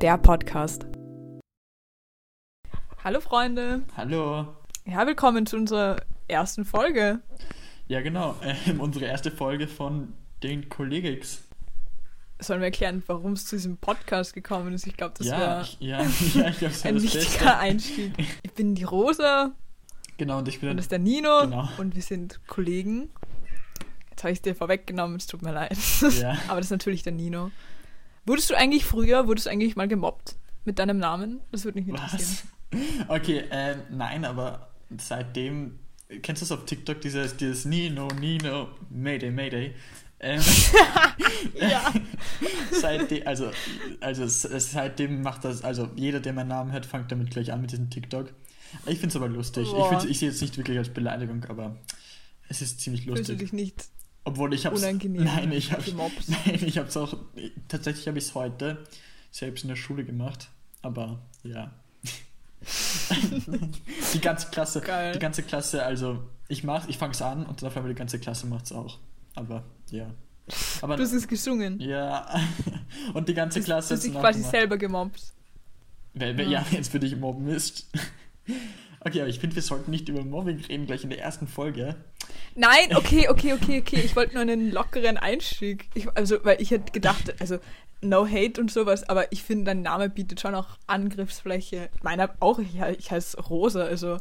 der Podcast. Hallo Freunde. Hallo. Ja, willkommen zu unserer ersten Folge. Ja, genau. Ähm, unsere erste Folge von den Kollegix. Sollen wir erklären, warum es zu diesem Podcast gekommen ist? Ich glaube, das Ja, wäre ja, ja, ich glaube, das ein wichtiger Beste. Einstieg. Ich bin die Rosa Genau, und ich bin und das ist der Nino Genau. und wir sind Kollegen. Jetzt habe ich es dir vorweggenommen, es tut mir leid. Ja. Aber das ist natürlich der Nino. Wurdest du eigentlich früher, wurdest du eigentlich mal gemobbt mit deinem Namen? Das würde mich interessieren. Was? Okay, ähm, nein, aber seitdem, kennst du das auf TikTok, dieses, dieses Nino, Nino, Mayday, Mayday? Ähm, Ja. seitdem, also, also seitdem macht das, also jeder, der meinen Namen hört, fängt damit gleich an mit diesem TikTok. Ich finde es aber lustig. Ich, Boah. find's- ich sehe es nicht wirklich als Beleidigung, aber es ist ziemlich Fühlst du lustig. dich nicht Obwohl ich habe unangenehm Nein, ich habe gemobbt? Nein, ich habe es auch. Tatsächlich habe ich es heute selbst in der Schule gemacht. Aber ja. die ganze Klasse. Geil. Die ganze Klasse, also ich mach's, ich fang's an und dann auf einmal die ganze Klasse macht's auch. Aber ja. Aber Du hast es gesungen. ja. Und die ganze Du Klasse hast dich quasi nachgemacht. selber gemobbt. Wer, wer, ja, jetzt für dich mobben ist. Okay, aber ich finde, wir sollten nicht über Mobbing reden, gleich in der ersten Folge. Nein, okay, okay, okay, okay. Ich wollte nur einen lockeren Einstieg. Ich, also, weil ich hätte gedacht, also no hate und sowas, aber ich finde, dein Name bietet schon auch Angriffsfläche. Meiner auch, ich, ich heiße Rosa, also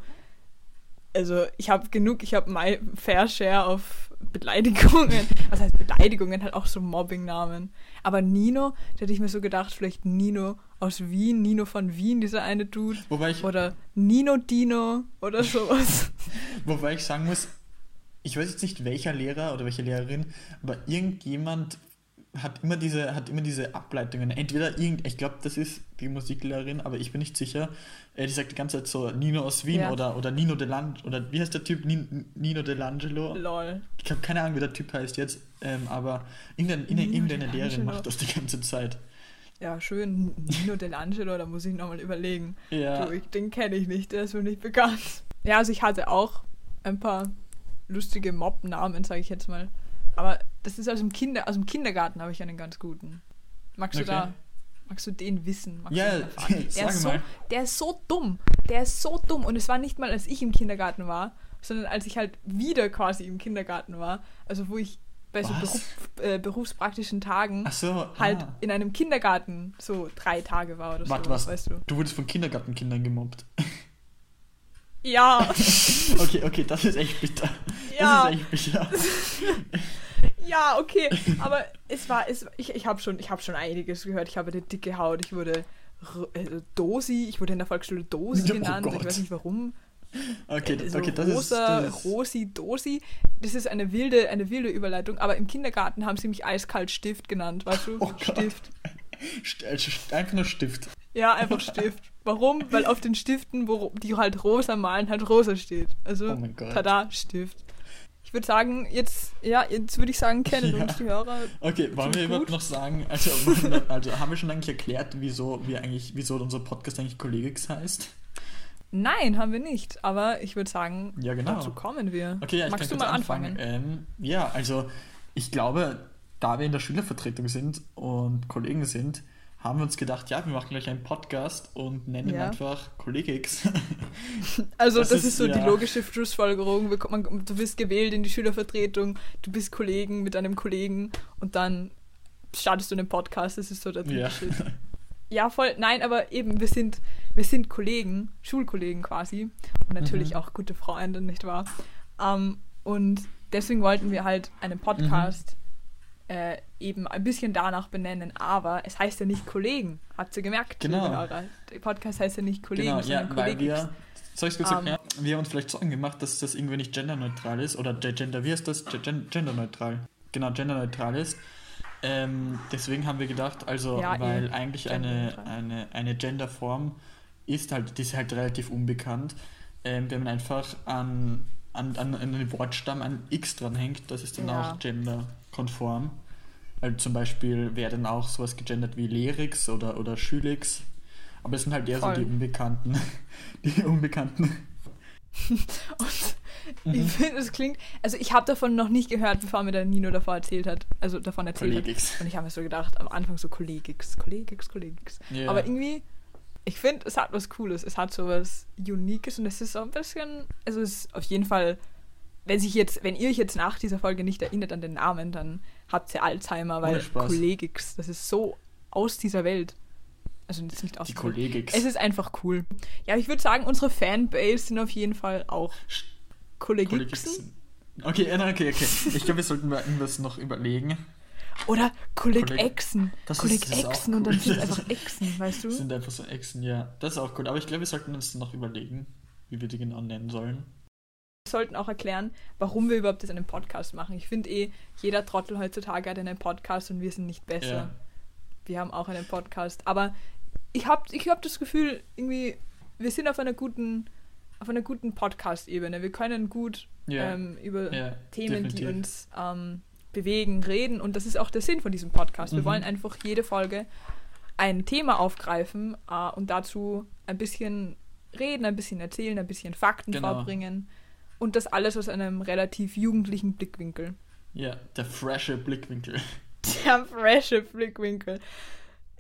also ich habe genug, ich habe my fair share auf Beleidigungen. Was heißt Beleidigungen? Halt auch so Mobbing-Namen. Aber Nino, da hätte ich mir so gedacht, vielleicht Nino aus Wien, Nino von Wien, dieser eine Dude. Wobei ich, Oder Nino Dino oder sowas. Wobei ich sagen muss, ich weiß jetzt nicht welcher Lehrer oder welche Lehrerin, aber irgendjemand hat immer diese, hat immer diese Ableitungen. Entweder irgend, ich glaube, das ist die Musiklehrerin, aber ich bin nicht sicher. Äh, die sagt die ganze Zeit so Nino aus Wien Ja. oder, oder Nino Delan oder wie heißt der Typ? Nin, Nino Delangelo? Lol. Ich habe keine Ahnung, wie der Typ heißt jetzt, ähm, aber irgendeine, irgendeine, Lehrerin Delangelo. macht das die ganze Zeit. Ja, schön. Nino Delangelo, da muss ich nochmal überlegen. Ja. Du, ich, den kenne ich nicht, der ist mir nicht bekannt. Ja, also ich hatte auch ein paar lustige Mob-Namen, sage ich jetzt mal. Aber das ist aus dem, Kinder, aus dem Kindergarten habe ich einen ganz guten. Magst du Okay. da, magst du den wissen? Magst Ja, den der, ist so, der ist so dumm. Der ist so dumm. Und es war nicht mal, als ich im Kindergarten war, sondern als ich halt wieder quasi im Kindergarten war. Also wo ich bei so? Beruf, äh, berufspraktischen Tagen so, halt ah. in einem Kindergarten so drei Tage war oder Warte, so, was? weißt du. Du wurdest von Kindergartenkindern gemobbt. Ja, Okay, okay, das ist echt bitter. Ja. Das ist echt bitter. ja, okay, aber es war, es, ich, ich habe schon, ich habe schon einiges gehört. Ich habe eine dicke Haut, ich wurde äh, Dosi, ich wurde in der Volksschule Dosi Oh genannt, ich Gott. weiß nicht warum. Okay, Also okay, das Rosa, ist. Das ist Rosi, Dosi, das ist eine wilde, eine wilde Überleitung, aber im Kindergarten haben sie mich eiskalt Stift genannt, weißt du? Oh. Stift. St- also einfach nur Stift. Ja, einfach Stift. Warum? Weil auf den Stiften, wo die halt rosa malen, halt rosa steht. Also, Oh mein Gott. tada, Stift. Ich würde sagen, jetzt, ja, jetzt würde ich sagen, kennen Ja. uns die Hörer. Okay, wollen wir überhaupt noch sagen, also, also haben wir schon eigentlich erklärt, wieso wir eigentlich, wieso unser Podcast eigentlich Kollegix heißt? Nein, haben wir nicht. Aber ich würde sagen, Ja, genau. dazu kommen wir. Okay, ja, Magst du mal kurz anfangen? Ähm, ja, also ich glaube, da wir in der Schülervertretung sind und Kollegen sind, haben wir uns gedacht, ja, wir machen gleich einen Podcast und nennen ihn Ja. einfach Kollegix. Also, Das das, ist- ist so die ja. logische Schlussfolgerung. Du bist gewählt in die Schülervertretung, du bist Kollegen mit einem Kollegen und dann startest du einen Podcast. Das ist so der ja. Ja, voll. Nein, aber eben, wir sind, wir sind Kollegen, Schulkollegen quasi. Und natürlich Mhm. auch gute Freunde, nicht wahr? Ähm, und deswegen wollten wir halt einen Podcast Mhm. äh, eben ein bisschen danach benennen. Aber es heißt ja nicht Kollegen. Habt ihr gemerkt? Genau. Hörer? Der Podcast heißt ja nicht Kollegen, Genau, ja, sondern weil Kollegen. wir, soll ich es kurz Ähm. Wir haben uns vielleicht Sorgen gemacht, dass das irgendwie nicht genderneutral ist oder ge- gender, wie heißt das? Ge- gen- Genderneutral. Genau, genderneutral ist. Ähm, deswegen haben wir gedacht, also, Ja, weil eigentlich eine, eine, eine Genderform ist halt, die ist halt relativ unbekannt. Ähm, wenn man einfach an, an, an, an den Wortstamm ein X dranhängt, das ist dann Ja. auch genderkonform. Also zum Beispiel wäre dann auch sowas gegendert wie Lerix oder, oder Schülix. Aber es sind halt eher Voll. so die Unbekannten. Die Unbekannten. Und Ich Mhm. finde, es klingt. Also, ich habe davon noch nicht gehört, bevor mir der Nino davor erzählt hat. Also, davon erzählt Kollegix. hat. Und ich habe mir so gedacht, am Anfang so Kollegix, Kollegix, Kollegix. Ja. Aber irgendwie, ich finde, es hat was Cooles. Es hat so was Uniques und es ist so ein bisschen. Also, es ist auf jeden Fall. Wenn sich jetzt, wenn ihr euch jetzt nach dieser Folge nicht erinnert an den Namen, dann habt ihr Alzheimer, weil. Kollegix, das ist so aus dieser Welt. Also das ist nicht aus Die dieser Welt. Kollegix. Es ist einfach cool. Ja, ich würde sagen, unsere Fanbase sind auf jeden Fall auch Kollegixen. Okay, okay, okay. Ich glaube, wir sollten mal irgendwas noch überlegen. Oder Kollegexen. Kollegexen und dann cool. sind es einfach Exen, weißt du? Das sind einfach so Echsen, ja. Das ist auch cool. Aber ich glaube, wir sollten uns noch überlegen, wie wir die genau nennen sollen. Wir sollten auch erklären, warum wir überhaupt das einen Podcast machen. Ich finde eh, jeder Trottel heutzutage hat einen Podcast und wir sind nicht besser. Ja. Wir haben auch einen Podcast. Aber ich habe ich hab das Gefühl, irgendwie, wir sind auf einer guten, auf einer guten Podcast-Ebene. Wir können gut Ja. ähm, über Ja, Themen, die definitiv. uns ähm, bewegen, reden. Und das ist auch der Sinn von diesem Podcast. Wir Mhm. wollen einfach jede Folge ein Thema aufgreifen äh, und dazu ein bisschen reden, ein bisschen erzählen, ein bisschen Fakten Genau. vorbringen. Und das alles aus einem relativ jugendlichen Blickwinkel. Ja, der frische Blickwinkel. Der frische Blickwinkel.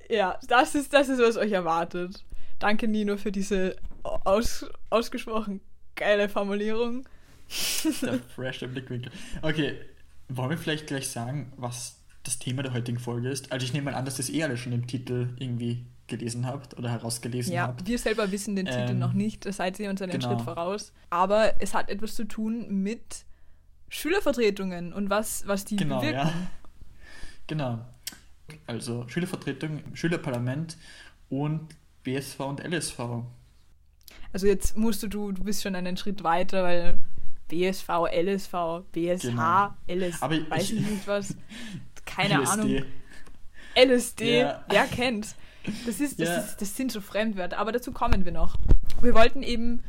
Ja, das ist, das ist, was euch erwartet. Danke, Nino, für diese aus, ausgesprochen geile Formulierung. Der frische Blickwinkel. Okay, wollen wir vielleicht gleich sagen, was das Thema der heutigen Folge ist? Also ich nehme mal an, dass es eh alle schon im Titel irgendwie gelesen habt oder herausgelesen Ja, habt. wir selber wissen den Titel Ähm, noch nicht, da seid ihr uns einen genau. Schritt voraus. Aber es hat etwas zu tun mit Schülervertretungen und was, was die Genau, bewirken. ja. Genau. Also Schülervertretung, Schülerparlament und BSV und LSV. Also jetzt musst du, du, du bist schon einen Schritt weiter, weil BSV, LSV, BSH, Genau. LS, Aber ich- weiß ich nicht was. Keine LSD. Ahnung. LSD, Ja. wer kennt? Das, ist, das, Ja. ist, das sind so Fremdwörter, aber dazu kommen wir noch. Wir wollten eben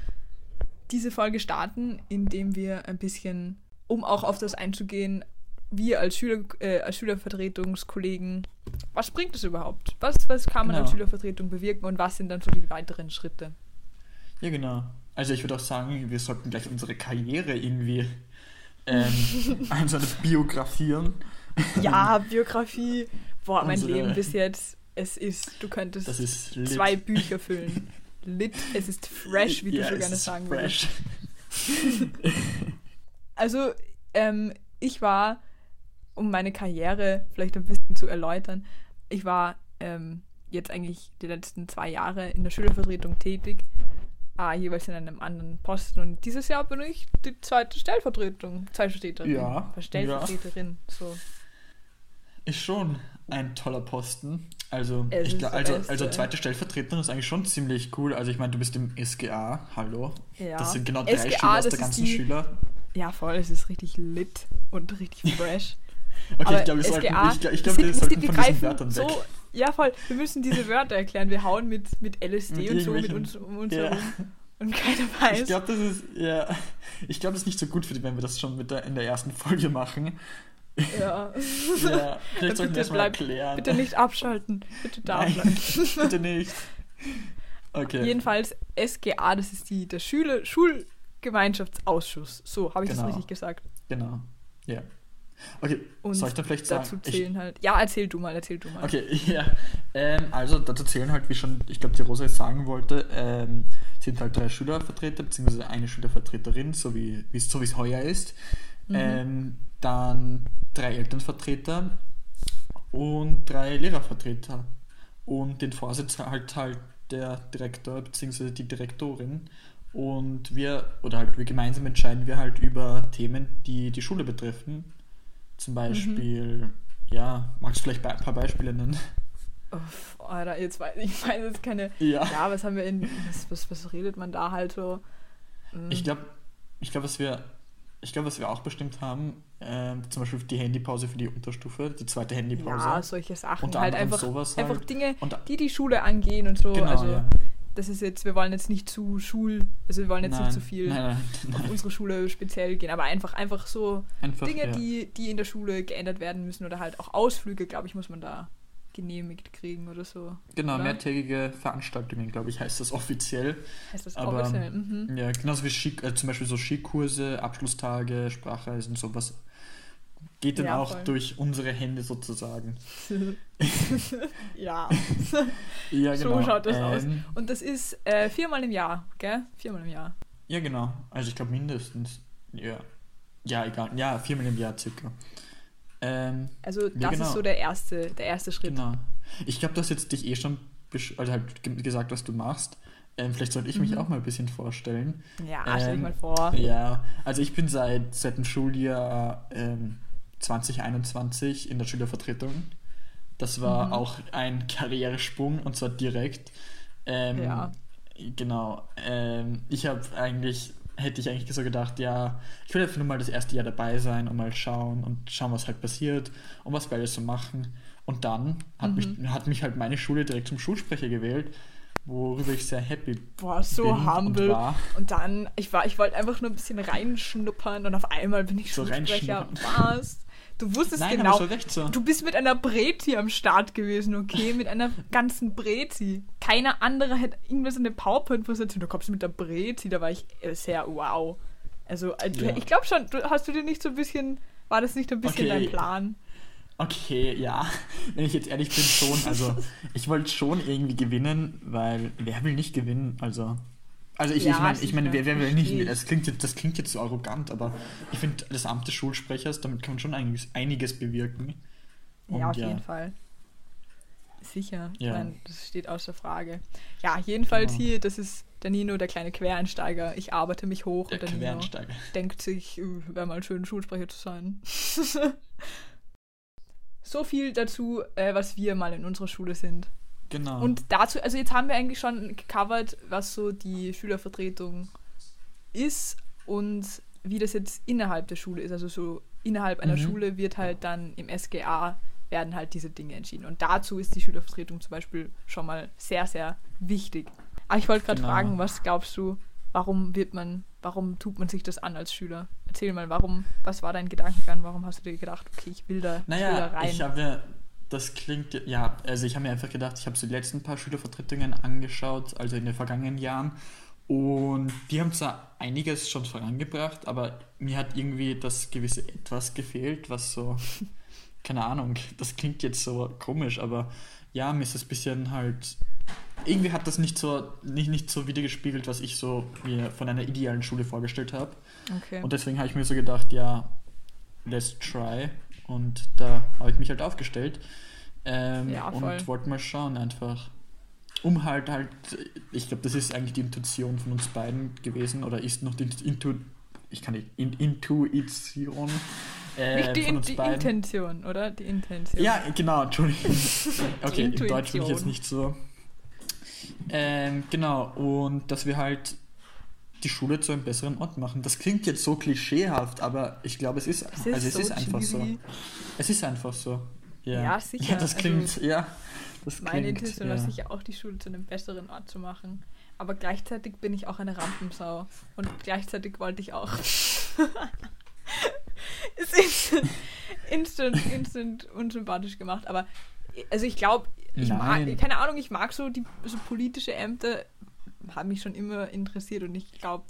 diese Folge starten, indem wir ein bisschen, um auch auf das einzugehen, wir als, Schüler, äh, als Schülervertretungskollegen, was bringt es überhaupt? Was, was kann man Genau. als Schülervertretung bewirken und was sind dann so die weiteren Schritte? Ja, genau. Also ich würde auch sagen, wir sollten gleich unsere Karriere irgendwie ähm, eine biografieren. Ja, Biografie. Boah, mein Unsere- Leben bis jetzt, es ist, du könntest Das ist lit. zwei Bücher füllen. Lit, es ist fresh, wie ja, du so gerne sagen fresh. würdest. Also, ähm, ich war, um meine Karriere vielleicht ein bisschen zu erläutern, ich war ähm, jetzt eigentlich die letzten zwei Jahre in der Schülervertretung tätig, äh, jeweils in einem anderen Posten. Und dieses Jahr bin ich die zweite Stellvertretung, Stellvertreterin, Ja, Stellvertreterin, so. Ist schon ein toller Posten. Also, glaub, also, also zweite Stellvertreterin ist eigentlich schon ziemlich cool. Also ich meine, du bist im SGA, hallo. Ja. Das sind genau drei SGA, Schüler aus der ganzen die- Schüler. Ja, voll, es ist richtig lit und richtig fresh. Okay, Aber ich glaube, wir sollten, SGA, ich, ich glaub, wir sollten von diesen Wörtern so, weg. Ja, voll, wir müssen diese Wörter erklären. Wir hauen mit, mit LSD Mit und so mit uns um uns Ja. herum. Und keiner weiß. Ich glaube, das ist, ja, ich glaube, das ist nicht so gut für die, wenn wir das schon mit der, in der ersten Folge machen. Ja. Ja, vielleicht sollten wir bitte, das mal bleib, erklären. bitte nicht abschalten. Bitte da Nein, bleiben. bitte nicht. Okay. Jedenfalls SGA, das ist die, der Schüler, Schulgemeinschaftsausschuss. So, habe ich Genau. das richtig gesagt. Genau. Ja. Okay, Und soll ich dann vielleicht sagen? dazu ich, zählen halt. Ja, erzähl du mal, erzähl du mal. Okay, ja. Ähm, also dazu zählen halt, wie schon, ich glaube, die Rosa jetzt sagen wollte, ähm, sind halt drei Schülervertreter, beziehungsweise eine Schülervertreterin, so wie es so wie es heuer ist. Mhm. Ähm, dann drei Elternvertreter und drei Lehrervertreter. Und den Vorsitz halt halt der Direktor beziehungsweise die Direktorin. Und wir, oder halt wir gemeinsam entscheiden wir halt über Themen, die die Schule betreffen. Mhm. Zum Beispiel, ja, magst du vielleicht ein paar Beispiele nennen? Uff, Alter, jetzt weiß ich weiß jetzt keine. Ja. Ja, was haben wir in. Was, was, was redet man da halt so? Mm, Ich glaube, ich glaub, was wir, ich glaube, was wir auch bestimmt haben, ähm, zum Beispiel die Handypause für die Unterstufe, die zweite Handypause. Ja, solche Sachen. Unter halt einfach, sowas einfach halt. Dinge, Und- die die Schule angehen und so. Genau, also, ja. das ist jetzt, wir wollen jetzt nicht zu Schul, also wir wollen jetzt Nein, nicht zu viel Nein, nein, auf unsere Schule speziell gehen, aber einfach, einfach so Einfach, Dinge, ja. die, die in der Schule geändert werden müssen oder halt auch Ausflüge, glaube ich, muss man da genehmigt kriegen oder so. Genau, oder? mehrtägige Veranstaltungen, glaube ich, heißt das offiziell. Heißt das Aber, offiziell? Mhm. Ja, genauso wie Ski, äh, zum Beispiel so Skikurse, Abschlusstage, Sprachreisen, sowas. Geht dann Ja, auch voll. durch unsere Hände sozusagen. ja. Ja, So genau. schaut das aus. Ähm, Und das ist äh, viermal im Jahr, gell? Viermal im Jahr. Ja, genau. Also ich glaube mindestens. Ja. Ja, egal. Ja, viermal im Jahr circa. Ähm, Also das genau. ist so der erste, der erste Schritt. genau. Ich glaube, du hast jetzt dich eh schon also halt ge- gesagt, was du machst. Ähm, vielleicht sollte ich mich Mhm. auch mal ein bisschen vorstellen. Ja, stell dich Ähm, mal vor. Ja, also ich bin seit, seit dem Schuljahr ähm, 2021 in der Schülervertretung. Das war Mhm. auch ein Karrieresprung und zwar direkt. Ähm, Ja. Genau. Ähm, ich habe eigentlich, hätte ich eigentlich so gedacht, ja, ich will einfach nur mal das erste Jahr dabei sein und mal schauen und schauen, was halt passiert und was alles so machen. Und dann hat, Mhm. mich, hat mich halt meine Schule direkt zum Schulsprecher gewählt, worüber ich sehr happy Boah, so bin und humble. war. Und dann, ich war, ich wollte einfach nur ein bisschen reinschnuppern und auf einmal bin ich So Schulsprecher. Was? Du wusstest Nein, genau. recht so. Du bist mit einer Brezi am Start gewesen, okay? Mit einer ganzen Brezi. Keiner andere hätte irgendwas in der PowerPoint-Präsentation. Du kommst mit der Brezi, da war ich sehr wow. Also, äh, du- Ja. ich glaube schon, du, hast du dir nicht so ein bisschen, war das nicht ein bisschen Okay. dein Plan? Okay, ja. Wenn ich jetzt ehrlich bin, schon. Also, ich wollte schon irgendwie gewinnen, weil wer will nicht gewinnen? Also, also ich, Ja, ich meine, ich sicher, wer, wer will nicht? Das klingt, jetzt, das klingt jetzt so arrogant, aber ich finde, das Amt des Schulsprechers, damit kann man schon einiges, einiges bewirken. ja, Und auf ja. jeden Fall. Sicher. Ja. Nein, das steht außer Frage. Ja, jedenfalls Genau. hier, das ist der Nino, der kleine Quereinsteiger. Ich arbeite mich hoch Der und der Nino denkt sich, äh, wäre mal schön, Schulsprecher zu sein. so viel dazu, äh, was wir mal in unserer Schule sind. Genau. Und dazu, also jetzt haben wir eigentlich schon gecovert, was so die Schülervertretung ist und wie das jetzt innerhalb der Schule ist. Also so innerhalb einer Mhm. Schule wird halt dann im SGA werden halt diese Dinge entschieden. Und dazu ist die Schülervertretung zum Beispiel schon mal sehr, sehr wichtig. Aber ich wollte gerade Genau. fragen, was glaubst du, warum wird man, warum tut man sich das an als Schüler? Erzähl mal, warum, was war dein Gedankengang? Warum hast du dir gedacht, okay, ich will da, ich will da Naja, rein? ich habe ja, das klingt, ja, also ich habe mir einfach gedacht, ich habe so die letzten paar Schülervertretungen angeschaut, also in den vergangenen Jahren. Und die haben zwar einiges schon vorangebracht, aber mir hat irgendwie das gewisse Etwas gefehlt, was so, keine Ahnung, das klingt jetzt so komisch, aber ja, mir ist das bisschen halt, irgendwie hat das nicht so, nicht, nicht so wiedergespiegelt, was ich so mir von einer idealen Schule vorgestellt habe. okay. Und deswegen habe ich mir so gedacht, ja, let's try. Und da habe ich mich halt aufgestellt. Ähm, Ja, und wollte mal schauen einfach. Um halt halt, ich glaube, das ist eigentlich die Intuition von uns beiden gewesen oder ist noch die Intu, ich kann nicht, In, Intuition äh, Nicht die, von uns die beiden. Intention, oder? Die Intention. Ja, genau, Entschuldigung. Okay, im Deutsch bin ich jetzt nicht so. Ähm, genau, und dass wir halt die Schule zu einem besseren Ort machen. Das klingt jetzt so klischeehaft, aber ich glaube, es ist, Es ist also es so ist einfach so. Es ist einfach so. Ja, Ja, sicher, Ja, das also klingt, ja. Das Meine klingt, Intention ja. war sicher auch, die Schule zu einem besseren Ort zu machen. Aber gleichzeitig bin ich auch eine Rampensau. Und gleichzeitig wollte ich auch. ist instant, instant, instant unsympathisch gemacht. Aber also ich glaube, ich mag, keine Ahnung, ich mag so die so politische Ämter, haben mich schon immer interessiert und ich glaube,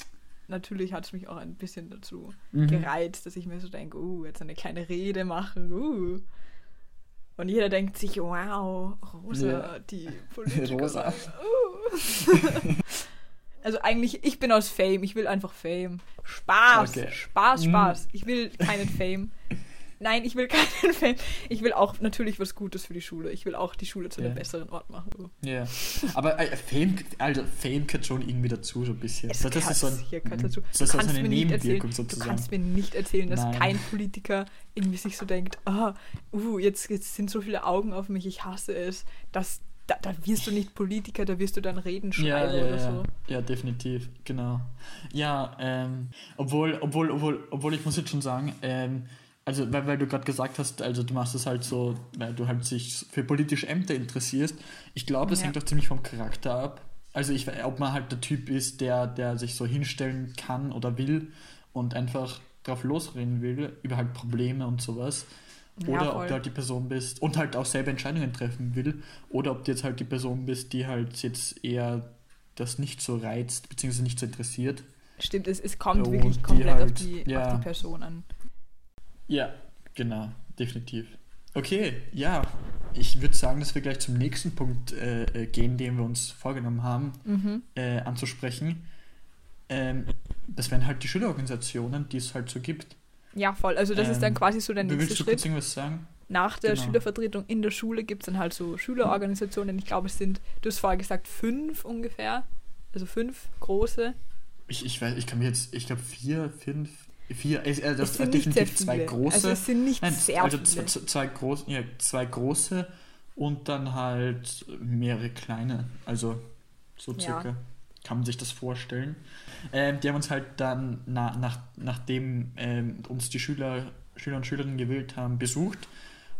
natürlich hat es mich auch ein bisschen dazu Mhm. gereizt, dass ich mir so denke, uh, jetzt eine kleine Rede machen, uh. Und jeder denkt sich, wow, Rosa, Ja. die Politikerin. Rosa. Uh. also eigentlich, ich bin aus Fame, ich will einfach Fame. Spaß, Okay. Spaß. Spaß. Ich will keinen Fame. Nein, ich will keinen Fame. Ich will auch natürlich was Gutes für die Schule. Ich will auch die Schule zu einem Ja. besseren Ort machen. Ja. Aber äh, Fame, also Fame gehört schon irgendwie dazu, so ein bisschen. Es das gehört ist so, ein, sicher gehört dazu. das ist so kannst eine Nebenwirkung Du sozusagen. kannst mir nicht erzählen, dass Nein. kein Politiker irgendwie sich so denkt, ah, uh, jetzt, jetzt sind so viele Augen auf mich, ich hasse es. Das, da, da wirst du nicht Politiker, da wirst du dann Reden schreiben Ja, ja, oder ja. so. ja, definitiv, genau. Ja, ähm, obwohl, obwohl, obwohl, obwohl ich muss jetzt schon sagen, ähm, also weil, weil du gerade gesagt hast, also du machst es halt so, weil du halt sich für politische Ämter interessierst. Ich glaube, es Ja. hängt auch ziemlich vom Charakter ab. Also ich, ob man halt der Typ ist, der, der sich so hinstellen kann oder will und einfach drauf losreden will, über halt Probleme und sowas. Ja, oder ob voll. du halt die Person bist und halt auch selber Entscheidungen treffen will, oder ob du jetzt halt die Person bist, die halt jetzt eher das nicht so reizt, beziehungsweise nicht so interessiert. Stimmt, es, es kommt Und wirklich komplett auf, halt- die, ja. auf die Person an. Ja, genau, definitiv. Okay, ja, ich würde sagen, dass wir gleich zum nächsten Punkt äh, äh, gehen, den wir uns vorgenommen haben, Mhm. äh, anzusprechen. Ähm, das wären halt die Schülerorganisationen, die es halt so gibt. Ja, voll. Also das ist dann Ähm, quasi so der nächste Willst du kurz Schritt. irgendwas sagen? Nach der genau. Schülervertretung in der Schule gibt es dann halt so Schülerorganisationen. Ich glaube, es sind, du hast vorher gesagt, fünf ungefähr. Also fünf große. Ich, ich weiß, ich kann mir jetzt, ich glaube vier, fünf, vier, äh, äh, das sind definitiv zwei große. Also es sind nicht Nein, sehr also viele. zwei, groß, ja, zwei große und dann halt mehrere kleine. Also so Ja. circa. Kann man sich das vorstellen. Ähm, die haben uns halt dann, na, nach, nachdem ähm, uns die Schüler, Schüler und Schülerinnen gewählt haben, besucht.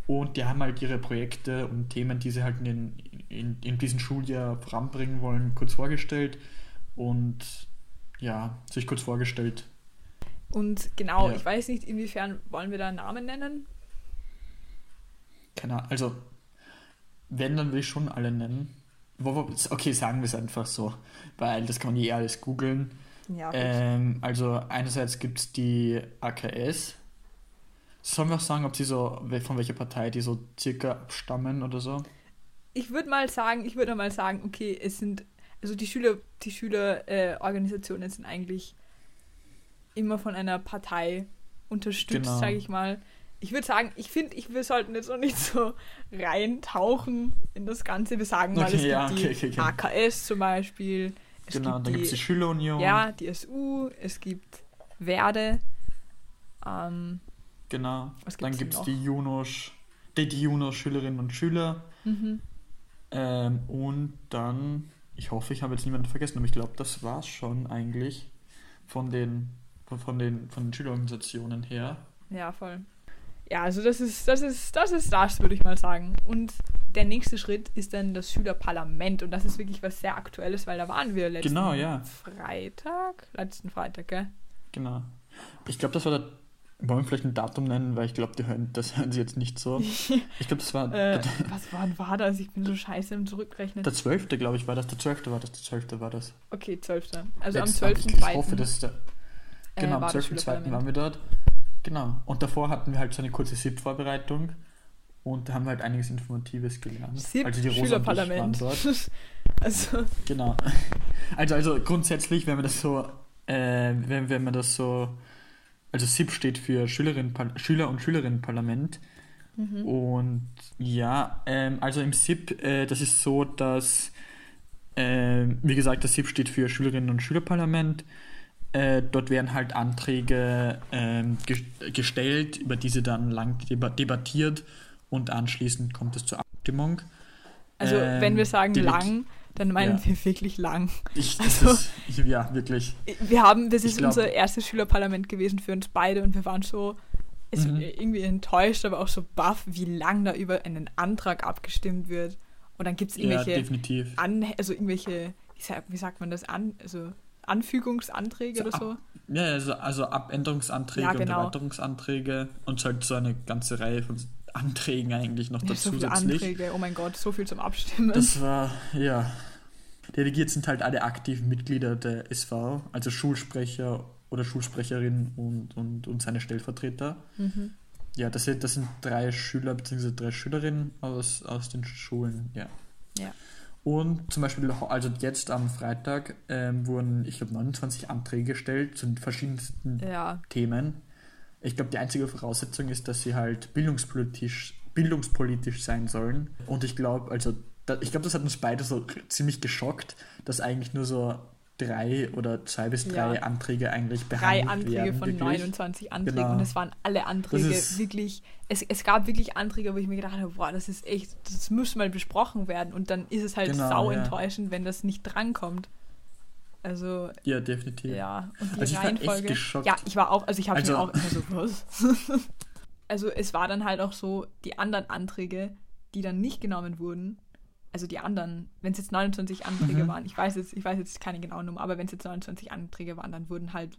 Und die haben halt ihre Projekte und Themen, die sie halt in, den, in, in diesem Schuljahr voranbringen wollen, kurz vorgestellt. Und ja, sich kurz vorgestellt. Und genau, Ja. ich weiß nicht, inwiefern wollen wir da einen Namen nennen? Keine Ahnung, also, wenn, dann will ich schon alle nennen. Okay, sagen wir es einfach so, weil das kann man eh alles googeln. Ja. Ähm, also, einerseits gibt es die AKS. Sollen wir auch sagen, ob sie so, von welcher Partei die so circa abstammen oder so? ich würde mal sagen, ich würde mal sagen, okay, es sind, also die Schüler, die Schülerorganisationen äh, sind eigentlich immer von einer Partei unterstützt, Genau. sage ich mal. Ich würde sagen, ich finde, ich, wir sollten jetzt noch nicht so reintauchen in das Ganze. Wir sagen mal, Okay, es ja, gibt okay, die okay. AKS zum Beispiel. Es genau, gibt dann gibt es die Schülerunion. Ja, die SU, es gibt Werde. Ähm, Genau. Was dann gibt es die Junos, die, die Junos Schülerinnen und Schüler. mhm. Ähm, und dann, ich hoffe, ich habe jetzt niemanden vergessen, aber ich glaube, das war es schon eigentlich von den, von, den, von den Schülerorganisationen her. Ja, voll. Ja, also das ist, das ist, das ist das, würde ich mal sagen. Und der nächste Schritt ist dann das Schülerparlament. Und das ist wirklich was sehr Aktuelles, weil da waren wir letzten Genau, ja. Freitag. Letzten Freitag, gell? Genau. Ich glaube, das war der. Wollen wir vielleicht ein Datum nennen, weil ich glaube, die hören, das hören sie jetzt nicht so. Ich glaube, das war Äh, was war, war das? Ich bin so scheiße im Zurückrechnen. der 12. glaube ich, war das. Der 12. war das. Der 12. war das. okay, 12. Also Letzt- am ich, 12.2. ich hoffe, das ist der. Äh, Genau, am war das 12.2. Schülerparlament. waren wir dort. Genau. Und davor hatten wir halt so eine kurze SIP-Vorbereitung. Und da haben wir halt einiges Informatives gelernt. SIP, also die Rosa Schülerparlament. dort. also, Genau. Also, also grundsätzlich, wenn man das so, äh, wenn, wenn man das so, also SIP steht für Schülerin, Schüler- und Schülerinnenparlament. mhm. Und ja, ähm, also im SIP, äh, das ist so, dass, ähm, wie gesagt, das SIP steht für Schülerinnen- und Schülerparlament. Äh, dort werden halt Anträge ähm, ges gestellt, über diese dann lang deba debattiert und anschließend kommt es zur Abstimmung. also Ähm, wenn wir sagen die- lang, dann meinen Ja. wir wirklich lang. Ich, Also- ist, ich, ja, wirklich. Wir haben, das ist glaub- unser erstes Schülerparlament gewesen für uns beide und wir waren so Mhm. irgendwie enttäuscht, aber auch so baff, wie lang da über einen Antrag abgestimmt wird. Und dann gibt es Ja, irgendwelche, definitiv. An, also irgendwelche, wie sagt, wie sagt man das, an, also Anfügungsanträge So oder so. Ja, also, also Abänderungsanträge Ja, und genau. Erweiterungsanträge und halt so eine ganze Reihe von Anträgen eigentlich noch Ja, dazu so viele. Anträge, oh mein Gott, so viel zum Abstimmen. Das war, ja. Delegiert sind halt alle aktiven Mitglieder der SV, also Schulsprecher oder Schulsprecherin und, und, und seine Stellvertreter. mhm. Ja, das sind, das sind drei Schüler bzw. drei Schülerinnen aus, aus den Schulen, ja. Ja. Und zum Beispiel, also jetzt am Freitag ähm, wurden, ich glaube, 29 Anträge gestellt zu den verschiedensten Ja, Themen. Ich glaube, die einzige Voraussetzung ist, dass sie halt bildungspolitisch, bildungspolitisch sein sollen. Und ich glaube, also, da, ich glaube, das hat uns beide so ziemlich geschockt, dass eigentlich nur so drei oder zwei bis drei Ja. Anträge eigentlich drei behandelt Anträge werden. von wirklich. 29 Anträgen Genau. und es waren alle Anträge wirklich, es, es gab wirklich Anträge, wo ich mir gedacht habe, boah, das ist echt, das muss mal besprochen werden und dann ist es halt Genau, sau ja. enttäuschend, wenn das nicht drankommt. Also, Ja, definitiv. ja, und die Also ich war echt Reihenfolge. geschockt. Ja, ich war auch, also ich habe Also- auch immer so, was? also es war dann halt auch so, die anderen Anträge, die dann nicht genommen wurden, also die anderen, wenn es jetzt 29 Anträge Mhm. waren, ich weiß jetzt, ich weiß jetzt keine genaue Nummer, aber wenn es jetzt 29 Anträge waren, dann wurden halt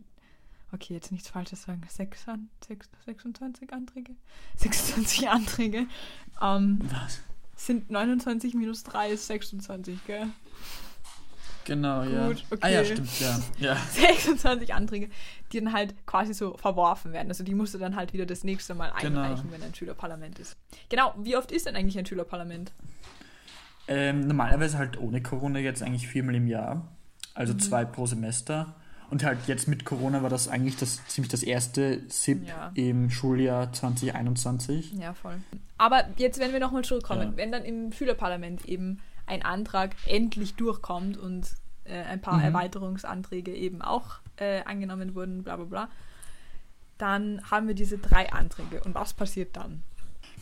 okay, jetzt nichts Falsches sagen, 26 Anträge? 26 Anträge. Ähm, Was? sind 29 minus 3 ist 26, gell? Genau, ja. Gut, Ah ja, okay. stimmt, ja. ja. 26 Anträge, die dann halt quasi so verworfen werden. Also die musst du dann halt wieder das nächste Mal Genau. einreichen, wenn ein Schülerparlament ist. Genau, wie oft ist denn eigentlich ein Schülerparlament? Ähm, normalerweise halt ohne Corona jetzt eigentlich viermal im Jahr. Also Mhm. zwei pro Semester. Und halt jetzt mit Corona war das eigentlich das ziemlich das erste SIP Ja. im Schuljahr 2021. Ja, voll. Aber jetzt, wenn wir nochmal zurückkommen, Ja. wenn dann im Schülerparlament eben ein Antrag endlich durchkommt und äh, ein paar Mhm. Erweiterungsanträge eben auch äh, angenommen wurden, bla bla bla, dann haben wir diese drei Anträge. Und was passiert dann?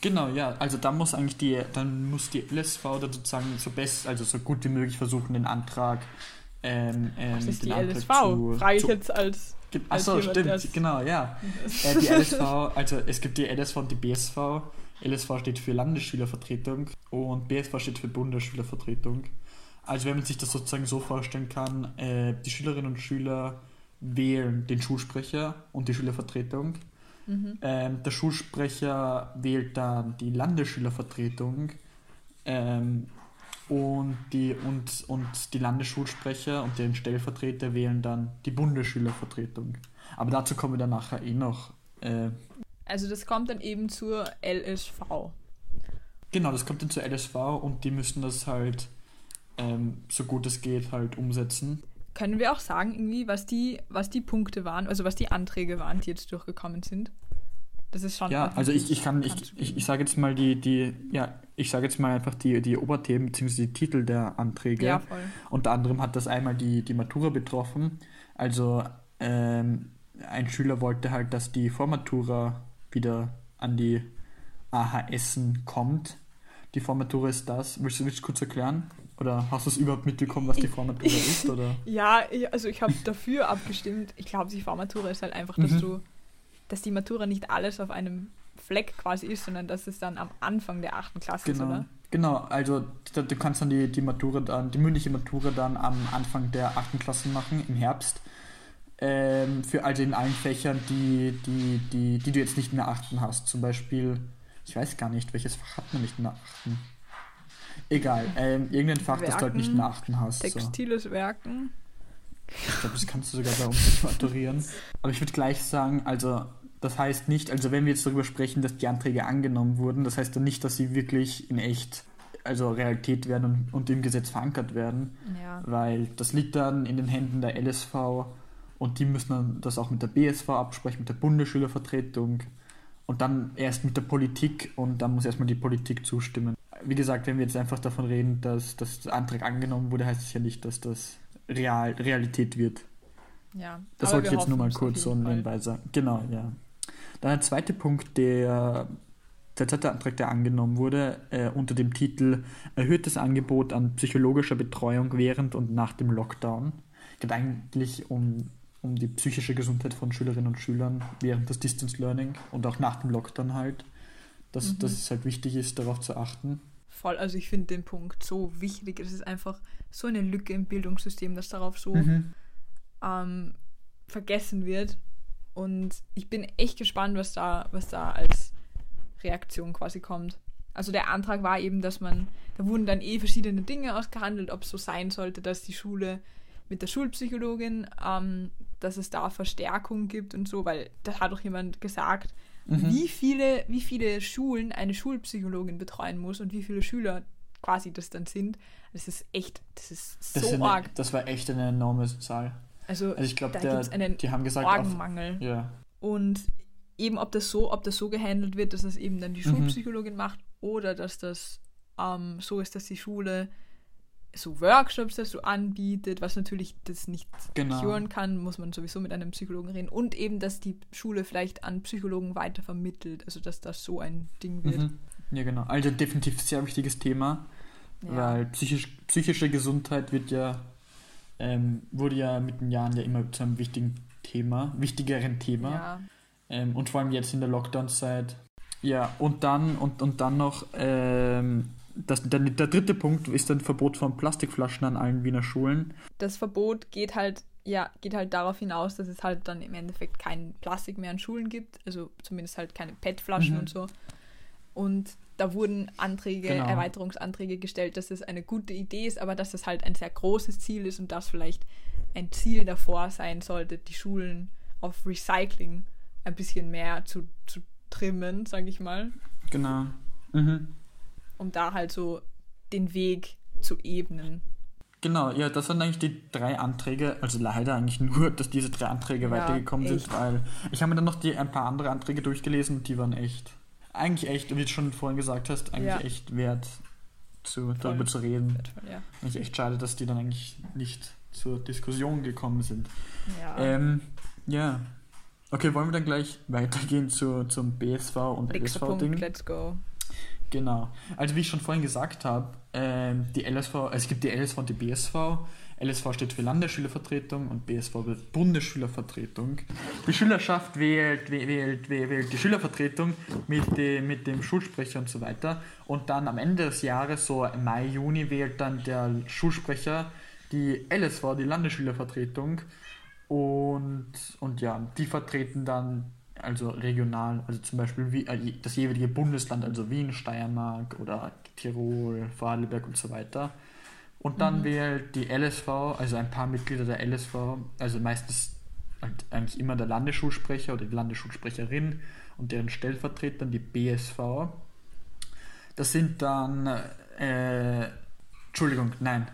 Genau, ja. Also da muss eigentlich die, dann muss die LSV da sozusagen so best, also so gut wie möglich versuchen, den Antrag ähm, ähm, Was ist den die Antrag LSV? zu- Frage ich jetzt als. Ge- als Achso, jemand, stimmt, genau, ja. Äh, die LSV, also es gibt die LSV und die BSV. LSV steht für Landesschülervertretung und BSV steht für Bundesschülervertretung. Also wenn man sich das sozusagen so vorstellen kann, äh, die Schülerinnen und Schüler wählen den Schulsprecher und die Schülervertretung. Mhm. Ähm, der Schulsprecher wählt dann die Landesschülervertretung ähm, und, die, und, und die Landesschulsprecher und deren Stellvertreter wählen dann die Bundesschülervertretung. Aber dazu kommen wir dann nachher eh noch. Äh, Also das kommt dann eben zur LSV. genau, das kommt dann zur LSV und die müssen das halt ähm, so gut es geht halt umsetzen. Können wir auch sagen, irgendwie, was die, was die Punkte waren, also was die Anträge waren, die jetzt durchgekommen sind? Das ist schon. Ja, also ich, ich kann, ich, ich, ich sage jetzt mal die, die, ja, ich sage jetzt mal einfach die, die Oberthemen bzw. die Titel der Anträge. Ja, voll. Unter anderem hat das einmal die, die Matura betroffen. Also ähm, ein Schüler wollte halt, dass die Vormatura wieder an die AHSen kommt. Die Vormatura ist das. Willst du, willst du kurz erklären? Oder hast du es überhaupt mitbekommen, was die Vormatura ist? Oder? Ja, also ich habe dafür abgestimmt. Ich glaube, die Vormatura ist halt einfach, dass Mhm. du, dass die Matura nicht alles auf einem Fleck quasi ist, sondern dass es dann am Anfang der achten Klasse ist, Genau. oder? Genau, also du, du kannst dann die, die Matura dann, die mündliche Matura dann am Anfang der achten Klasse machen, im Herbst. Ähm, für also in allen Fächern, die, die, die, die du jetzt nicht in der achten hast. Zum Beispiel, ich weiß gar nicht, welches Fach hat man nicht in der achten? Egal, ähm, irgendein Fach, das du halt nicht in der achten hast. So. Textiles Werken. Ich glaube, das kannst du sogar bei uns maturieren. Aber ich würde gleich sagen, also das heißt nicht, also wenn wir jetzt darüber sprechen, dass die Anträge angenommen wurden, das heißt dann nicht, dass sie wirklich in echt, also Realität werden und, und im Gesetz verankert werden, Ja. weil das liegt dann in den Händen der LSV und die müssen dann das auch mit der BSV absprechen, mit der Bundesschülervertretung und dann erst mit der Politik und dann muss erstmal die Politik zustimmen. Wie gesagt, wenn wir jetzt einfach davon reden, dass, der Antrag angenommen wurde, heißt es ja nicht, dass das real, Realität wird. ja. Das wollte ich jetzt nur mal kurz so nebenbei sagen. Genau, ja. Dann der zweite Punkt, der, der zweite Antrag, der angenommen wurde, äh, unter dem Titel Erhöhtes Angebot an psychologischer Betreuung während und nach dem Lockdown. Geht eigentlich um, um die psychische Gesundheit von Schülerinnen und Schülern während des Distance Learning und auch nach dem Lockdown halt. Dass, Mhm. dass es halt wichtig ist, darauf zu achten. Voll, also ich finde den Punkt so wichtig. Es ist einfach so eine Lücke im Bildungssystem, dass darauf so Mhm. ähm, vergessen wird. Und ich bin echt gespannt, was da, was da als Reaktion quasi kommt. Also der Antrag war eben, dass man, da wurden dann eh verschiedene Dinge ausgehandelt, ob es so sein sollte, dass die Schule mit der Schulpsychologin, ähm, dass es da Verstärkung gibt und so, weil da hat doch jemand gesagt, Mhm. wie viele, wie viele Schulen eine Schulpsychologin betreuen muss und wie viele Schüler quasi das dann sind. Das ist echt, das ist Das, so arg. eine, das war echt eine enorme Zahl. Also, Also ich glaube, da der- gibt es einen die haben gesagt, auf, Orgenmangel. ja, Und eben, ob das so, ob das so gehandelt wird, dass das eben dann die Mhm. Schulpsychologin macht oder dass das ähm, so ist, dass die Schule so Workshops dazu anbietet, was natürlich das nicht Genau. curen kann, muss man sowieso mit einem Psychologen reden. Und eben, dass die Schule vielleicht an Psychologen weiter vermittelt, also dass das so ein Ding wird. Mhm. Ja, genau. Also definitiv sehr wichtiges Thema, Ja. weil psychisch, psychische Gesundheit wird ja, ähm, wurde ja mit den Jahren ja immer zu einem wichtigen Thema, wichtigeren Thema. ja. Ähm, und vor allem jetzt in der Lockdown-Zeit. Ja, und dann, und, und dann noch, ähm, das, der, der dritte Punkt ist ein Verbot von Plastikflaschen an allen Wiener Schulen. Das Verbot geht halt ja, geht halt darauf hinaus, dass es halt dann im Endeffekt kein Plastik mehr an Schulen gibt, also zumindest halt keine PET-Flaschen Mhm. und so. Und da wurden Anträge, Genau. Erweiterungsanträge gestellt, dass es eine gute Idee ist, aber dass das halt ein sehr großes Ziel ist und dass vielleicht ein Ziel davor sein sollte, die Schulen auf Recycling ein bisschen mehr zu, zu trimmen, sage ich mal, Genau. Mhm. Um da halt so den Weg zu ebnen. Genau, ja, das waren eigentlich die drei Anträge, also leider eigentlich nur, dass diese drei Anträge Ja, weitergekommen echt. sind, weil ich habe mir dann noch die, ein paar andere Anträge durchgelesen und die waren echt, eigentlich echt, wie du schon vorhin gesagt hast, eigentlich Ja. echt wert, zu, darüber zu reden. Wertvoll, Ja. Eigentlich echt schade, dass die dann eigentlich nicht zur Diskussion gekommen sind. ja. Ähm, ja. Okay, wollen wir dann gleich weitergehen zu, zum BSV und Nächster LSV-Ding? let's go. Genau. Also wie ich schon vorhin gesagt habe, ähm, die LSV, also es gibt die LSV und die BSV. LSV steht für Landesschülervertretung und BSV für Bundesschülervertretung. Die Schülerschaft wählt, wählt, wählt, wählt die Schülervertretung mit dem, mit dem Schulsprecher und so weiter. Und dann am Ende des Jahres, so im Mai, Juni, wählt dann der Schulsprecher die LSV, die Landesschülervertretung. Und, und ja, die vertreten dann also regional, also zum Beispiel wie, äh, das jeweilige Bundesland, also Wien, Steiermark oder Tirol, Vorarlberg und so weiter. Und dann Mhm. wählt die LSV, also ein paar Mitglieder der LSV, also meistens eigentlich immer der Landesschulsprecher oder die Landesschulsprecherin und deren Stellvertreter, die BSV. Das sind dann, äh, Entschuldigung, nein,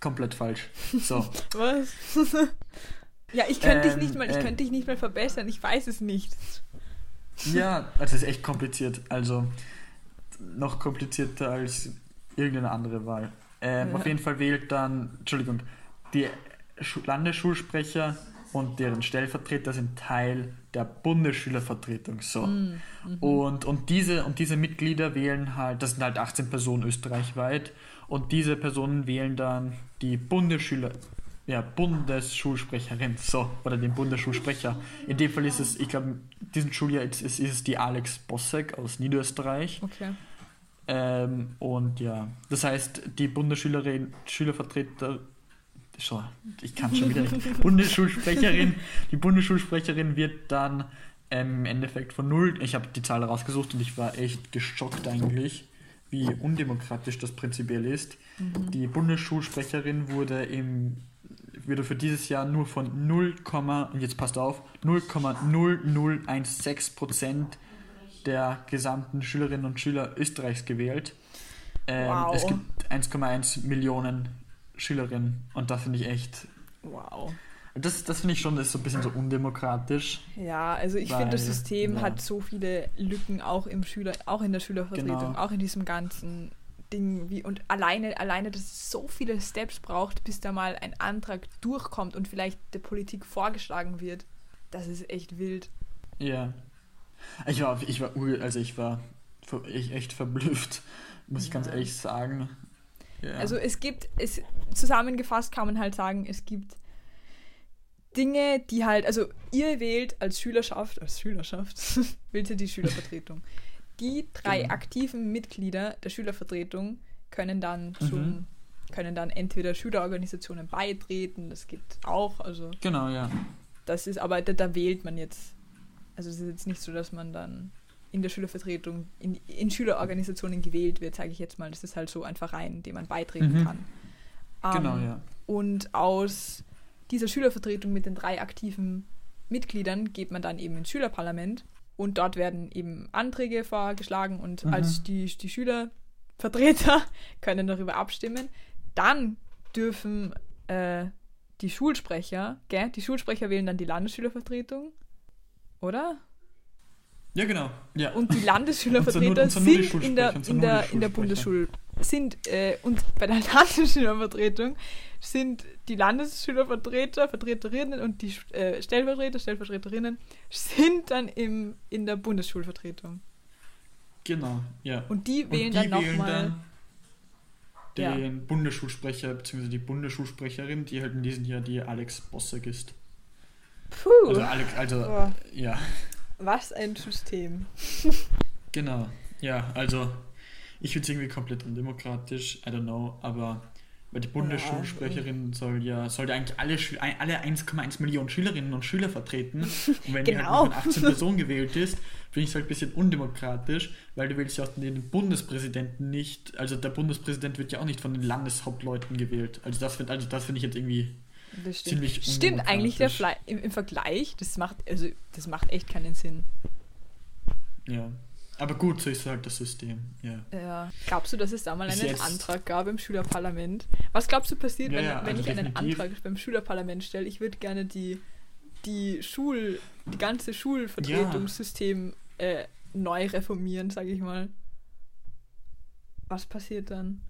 komplett falsch. So, Was? ja, ich könnte dich Ähm, nicht mal, ich äh, könnte dich nicht mal verbessern, ich weiß es nicht. Ja, das ist echt kompliziert. Also noch komplizierter als irgendeine andere Wahl. Ähm, Ja. Auf jeden Fall wählt dann, Entschuldigung, die Schu- Landesschulsprecher und deren Stellvertreter sind Teil der Bundesschülervertretung. So. Mhm. Und, und, diese, und diese Mitglieder wählen halt, das sind halt 18 Personen österreichweit, und diese Personen wählen dann die Bundesschüler, ja, Bundesschulsprecherin, so, oder den Bundesschulsprecher. In dem Fall ist es, ich glaube, diesen Schuljahr ist, ist, ist es die Alex Bossek aus Niederösterreich. Okay. Ähm, und ja, das heißt, die Bundesschülerin, Schülervertreter, schon, ich kann schon wieder nicht, Bundesschulsprecherin, die Bundesschulsprecherin wird dann ähm, im Endeffekt von null, ich habe die Zahl rausgesucht und ich war echt geschockt eigentlich, wie undemokratisch das prinzipiell ist. Mhm. Die Bundesschulsprecherin wurde im würde für dieses Jahr nur von 0, und jetzt passt auf, 0,0016 Prozent der gesamten Schülerinnen und Schüler Österreichs gewählt. Ähm, Wow. Es gibt 1,1 Millionen Schülerinnen und das finde ich echt, Wow. das, das finde ich schon, ist so ein bisschen so undemokratisch. Ja, also ich finde, das System ja. hat so viele Lücken auch im Schüler, auch in der Schülervertretung, Genau. auch in diesem ganzen Ding, wie und alleine, alleine, dass es so viele Steps braucht, bis da mal ein Antrag durchkommt und vielleicht der Politik vorgeschlagen wird. Das ist echt wild. Ja. Ich war, ich war, also ich war ich echt verblüfft, muss ich ganz Ja. ehrlich sagen. Ja. Also es gibt, es zusammengefasst kann man halt sagen, es gibt Dinge, die halt, also ihr wählt als Schülerschaft, als Schülerschaft, wählt ihr die Schülervertretung. Die drei Genau. aktiven Mitglieder der Schülervertretung können dann Mhm. zum, können dann entweder Schülerorganisationen beitreten, das gibt auch, also genau, ja. das ist, aber da, da wählt man jetzt, also es ist jetzt nicht so, dass man dann in der Schülervertretung, in, in Schülerorganisationen gewählt wird, sage ich jetzt mal. Das ist halt so ein Verein, dem man beitreten Mhm. kann. Genau, Ähm, ja. Und aus dieser Schülervertretung mit den drei aktiven Mitgliedern geht man dann eben ins Schülerparlament und dort werden eben Anträge vorgeschlagen und Mhm. als die, die Schülervertreter können darüber abstimmen. Dann dürfen äh, die Schulsprecher, gell? Die Schulsprecher wählen dann die Landesschülervertretung, oder? Ja, genau. Ja. Und die Landesschülervertreter Und zwar nur- und die sind in der, in der, in der. Bundesschul sind äh, und bei der Landesschülervertretung sind die Landesschülervertreter, Vertreterinnen und die äh, Stellvertreter, Stellvertreterinnen sind dann im, in der Bundesschulvertretung. Genau, ja. Und die Und wählen die dann wählen nochmal. Ja. den Bundesschulsprecher bzw. die Bundesschulsprecherin, die halt in diesem Jahr die Alex Bossek ist. Puh, Also Alex, also Boah, ja, was ein System. genau. Ja, also ich finde es irgendwie komplett undemokratisch, I don't know, aber Weil die Bundesschulsprecherin soll ja, soll ja eigentlich alle, alle 1,1 Millionen Schülerinnen und Schüler vertreten. Und wenn die halt Genau. nur von 18 Personen gewählt ist, finde ich es halt ein bisschen undemokratisch, weil du wählst ja auch den Bundespräsidenten nicht, also der Bundespräsident wird ja auch nicht von den Landeshauptleuten gewählt. Also das finde also das finde ich jetzt irgendwie Das stimmt. ziemlich Stimmt, eigentlich der Fle im, im Vergleich, das macht, also das macht echt keinen Sinn. Ja. Aber gut, so ist halt das System. Ja. Ja. Glaubst du, dass es da mal einen jetzt. Antrag gab im Schülerparlament? Was glaubst du passiert, Ja, wenn, ja, wenn also ich einen definitiv. Antrag beim Schülerparlament stelle? Ich würde gerne die, die Schul, die ganze Schulvertretungssystem äh, neu reformieren, sage ich mal. Was passiert dann?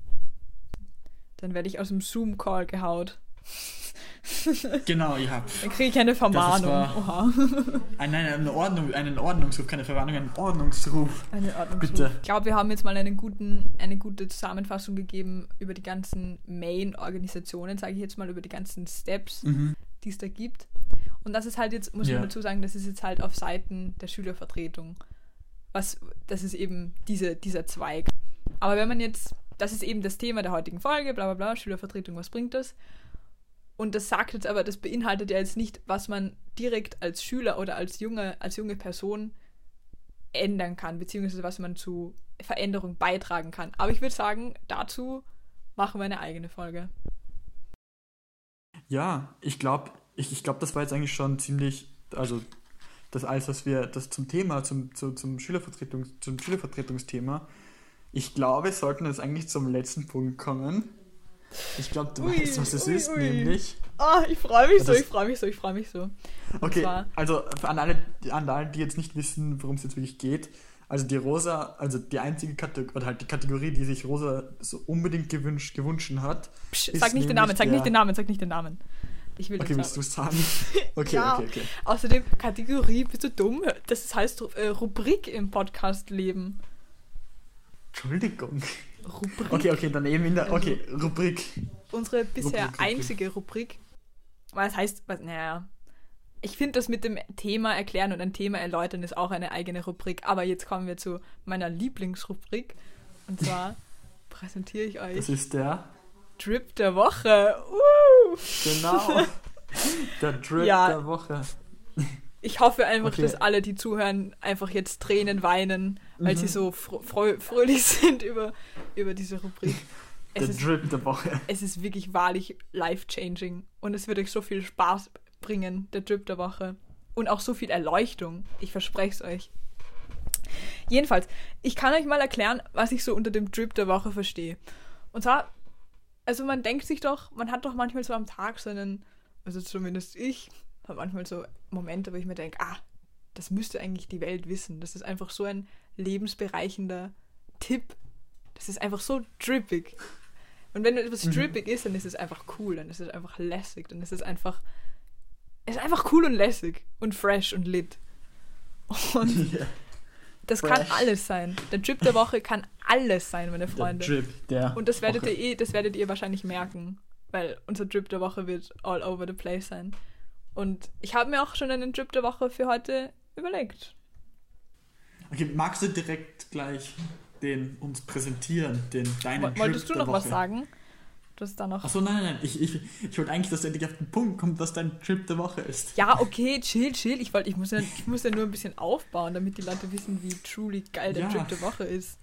Dann werde ich aus dem Zoom-Call gehaut. Genau, ja. Dann kriege ich eine Vermahnung. wahr. Oha. Ein, nein, eine Ordnung, einen Ordnungsruf, keine Verwarnung, einen Ordnungsruf. Eine Ordnung. Bitte. Ich glaube, wir haben jetzt mal einen guten, eine gute Zusammenfassung gegeben über die ganzen Main-Organisationen, sage ich jetzt mal, über die ganzen Steps, Mhm. die es da gibt. Und das ist halt jetzt, muss Ja. man dazu sagen, das ist jetzt halt auf Seiten der Schülervertretung. Was, das ist eben diese, dieser Zweig. Aber wenn man jetzt, das ist eben das Thema der heutigen Folge, bla bla bla, Schülervertretung, was bringt das? Und das sagt jetzt aber, das beinhaltet ja jetzt nicht, was man direkt als Schüler oder als junge, als junge Person ändern kann, beziehungsweise was man zu Veränderung beitragen kann. Aber ich würde sagen, dazu machen wir eine eigene Folge. Ja, ich glaube, ich, ich glaub, das war jetzt eigentlich schon ziemlich, also das alles, was wir, das zum Thema, zum, zu, zum, Schülervertretung, zum Schülervertretungsthema. Ich glaube, wir sollten jetzt eigentlich zum letzten Punkt kommen. Ich glaube, du Ui, weißt, was es ui, ist, ui. nämlich. Oh, ich freue mich so, ich freue mich so, ich freue mich so. Okay, zwar- also an alle, an alle, die jetzt nicht wissen, worum es jetzt wirklich geht. Also die Rosa, also die einzige Kategorie, oder halt die Kategorie, die sich Rosa so unbedingt gewünscht, gewünscht hat. Psch, sag nicht den Namen, sag nicht den Namen, sag nicht den Namen. Ich will Okay, willst du es sagen? Okay, Ja. okay, okay. Außerdem, Kategorie, bist du dumm? Das heißt äh, Rubrik im Podcast-Leben. Entschuldigung. Rubrik. Okay, okay, dann eben in der, okay, Rubrik. Unsere bisher Rubrik, Rubrik. einzige Rubrik. Was heißt, was, naja. Ich finde das mit dem Thema erklären und ein Thema erläutern ist auch eine eigene Rubrik. Aber jetzt kommen wir zu meiner Lieblingsrubrik. Und zwar präsentiere ich euch Das ist der, Drip der Woche. Uh! genau, der Drip Ja. der Woche. Ich hoffe einfach, Okay. dass alle, die zuhören, einfach jetzt Tränen weinen, weil Mhm. sie so frö fröhlich sind über, über diese Rubrik. Der Es ist, Drip der Woche. es ist wirklich wahrlich life-changing und es wird euch so viel Spaß bringen, der Drip der Woche. Und auch so viel Erleuchtung. Ich verspreche es euch. Jedenfalls, ich kann euch mal erklären, was ich so unter dem Drip der Woche verstehe. Und zwar, also man denkt sich doch, man hat doch manchmal so am Tag so einen, also zumindest ich, habe manchmal so Momente, wo ich mir denke, ah, das müsste eigentlich die Welt wissen. Das ist einfach so ein lebensbereichender Tipp. Das ist einfach so drippig. Und wenn etwas Mhm. drippig ist, dann ist es einfach cool, dann ist es einfach lässig, dann ist es einfach, ist einfach cool und lässig und fresh und lit. Und Ja. das kann Fresh. alles sein. Der Drip der Woche kann alles sein, meine Der Freunde. Drip der Und das werdet Woche. ihr eh, das werdet ihr wahrscheinlich merken, weil unser Drip der Woche wird all over the place sein. Und ich habe mir auch schon einen Drip der Woche für heute überlegt. Okay, magst du direkt gleich den uns präsentieren, den deinen Wo- Wolltest Drip du der noch was Woche? sagen? Du hast da noch. Achso, nein, nein, nein. Ich, ich, ich wollte eigentlich, dass du endlich auf den Punkt kommst, was dein Trip der Woche ist. Ja, okay, chill, chill. Ich, wollt, ich, muss ja, ich muss ja nur ein bisschen aufbauen, damit die Leute wissen, wie truly geil der Ja. Drip der Woche ist.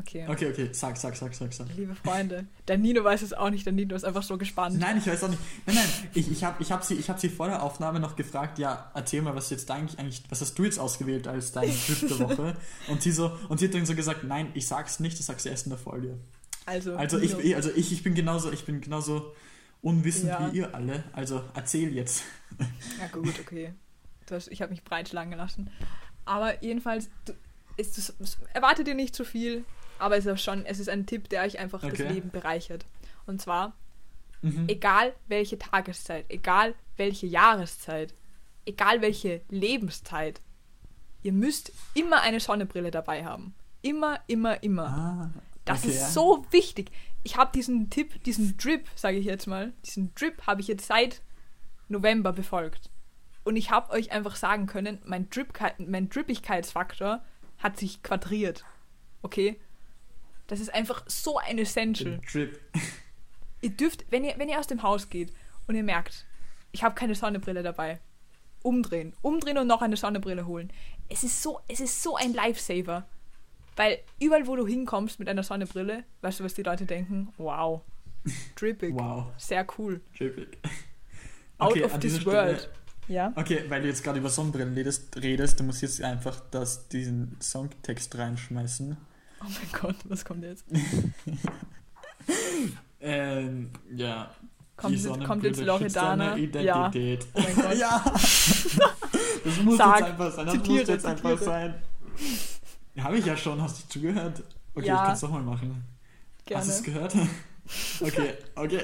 Okay. Okay, okay, sag, sag, sag, sag, sag. Liebe Freunde, der Nino weiß es auch nicht, der Nino ist einfach so gespannt. Nein, ich weiß auch nicht. Nein, nein, ich, ich habe ich hab sie, ich hab sie vor der Aufnahme noch gefragt, ja, erzähl mal, was jetzt eigentlich, eigentlich was hast du jetzt ausgewählt als dein Trip der Woche? Und sie so, und sie hat dann so gesagt, nein, ich sag's nicht, ich sag's erst in der Folge. Also, Also ich, also ich, ich bin genauso, ich bin genauso unwissend Ja. wie ihr alle. Also erzähl jetzt. Ja gut, okay. Du hast, ich habe mich breitschlagen gelassen. Aber jedenfalls, du, ist es- erwartet ihr nicht zu viel, aber es ist auch schon, es ist ein Tipp, der euch einfach das Okay. Leben bereichert. Und zwar, Mhm. egal welche Tageszeit, egal welche Jahreszeit, egal welche Lebenszeit, ihr müsst immer eine Sonnenbrille dabei haben. Immer, immer, immer. Ah, Das okay, ist ja. so wichtig. Ich habe diesen Tipp, diesen Drip, sage ich jetzt mal, diesen Drip habe ich jetzt seit November befolgt. Und ich habe euch einfach sagen können, mein, Dripke- mein Drippigkeitsfaktor hat sich quadriert. Okay? Das ist einfach so ein Essential. Trip. ihr dürft, wenn ihr, wenn ihr aus dem Haus geht und ihr merkt, ich habe keine Sonnenbrille dabei, umdrehen, umdrehen und noch eine Sonnenbrille holen. Es ist so, es ist so ein Lifesaver. Weil überall, wo du hinkommst mit einer Sonnenbrille, weißt du, was die Leute denken? Wow. Drippig. Wow. Sehr cool. Trippig. Out Okay, of this dieser Stelle- world. Ja. Okay, weil du jetzt gerade über Sonnenbrillen redest, redest, du musst jetzt einfach das, diesen Songtext reinschmeißen. Oh mein Gott, was kommt jetzt? Ähm, ja. Kommt Die jetzt- kommt jetzt Loredana? deine Ja. Identität. Oh mein Gott. ja. Das muss Sag, jetzt einfach sein. Das zitiere, muss jetzt einfach zitiere. sein. Habe ich ja schon. Hast du zugehört? Okay, Ja. ich kann es nochmal machen. Gerne. Hast du es gehört? Okay, okay.